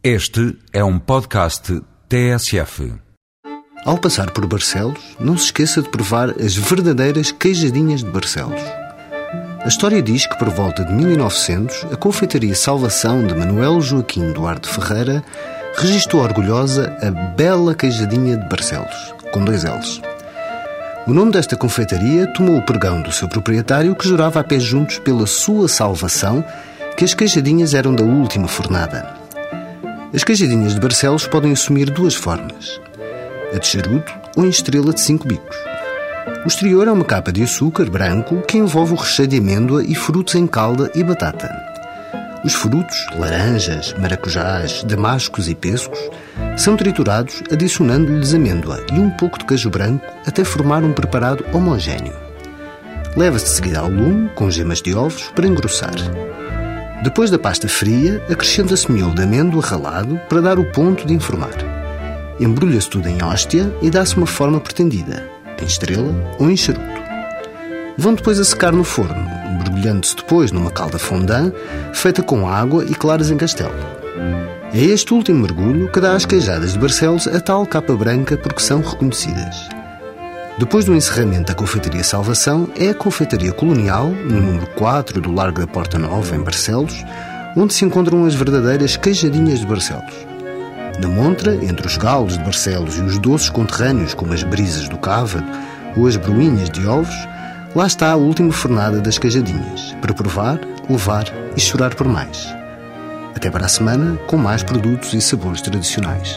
Este é um podcast TSF. Ao passar por Barcelos, não se esqueça de provar as verdadeiras queijadinhas de Barcelos. A história diz que por volta de 1900, a confeitaria Salvação de Manuel Joaquim Duarte Ferreira registrou orgulhosa a bela queijadinha de Barcelos, com dois L's. O nome desta confeitaria tomou o pregão do seu proprietário que jurava a pé juntos pela sua salvação que as queijadinhas eram da última fornada. As queijadinhas de Barcelos podem assumir duas formas: a de charuto ou em estrela de cinco bicos. O exterior é uma capa de açúcar branco que envolve o recheio de amêndoa e frutos em calda e batata. Os frutos, laranjas, maracujás, damascos e pescos, são triturados adicionando-lhes amêndoa e um pouco de queijo branco até formar um preparado homogéneo. Leva-se de seguida ao lume, com gemas de ovos, para engrossar. Depois da pasta fria, acrescenta-se miolo de amêndoa ralado para dar o ponto de informar. Embrulha-se tudo em hóstia e dá-se uma forma pretendida, em estrela ou em charuto. Vão depois a secar no forno, mergulhando-se depois numa calda fondant feita com água e claras em castelo. É este último mergulho que dá às queijadas de Barcelos a tal capa branca porque são reconhecidas. Depois do encerramento da Confeitaria Salvação, é a Confeitaria Colonial, no número 4 do Largo da Porta Nova, em Barcelos, onde se encontram as verdadeiras queijadinhas de Barcelos. Na montra, entre os galos de Barcelos e os doces conterrâneos, como as brisas do cávado ou as bruinhas de ovos, lá está a última fornada das queijadinhas, para provar, levar e chorar por mais. Até para a semana, com mais produtos e sabores tradicionais.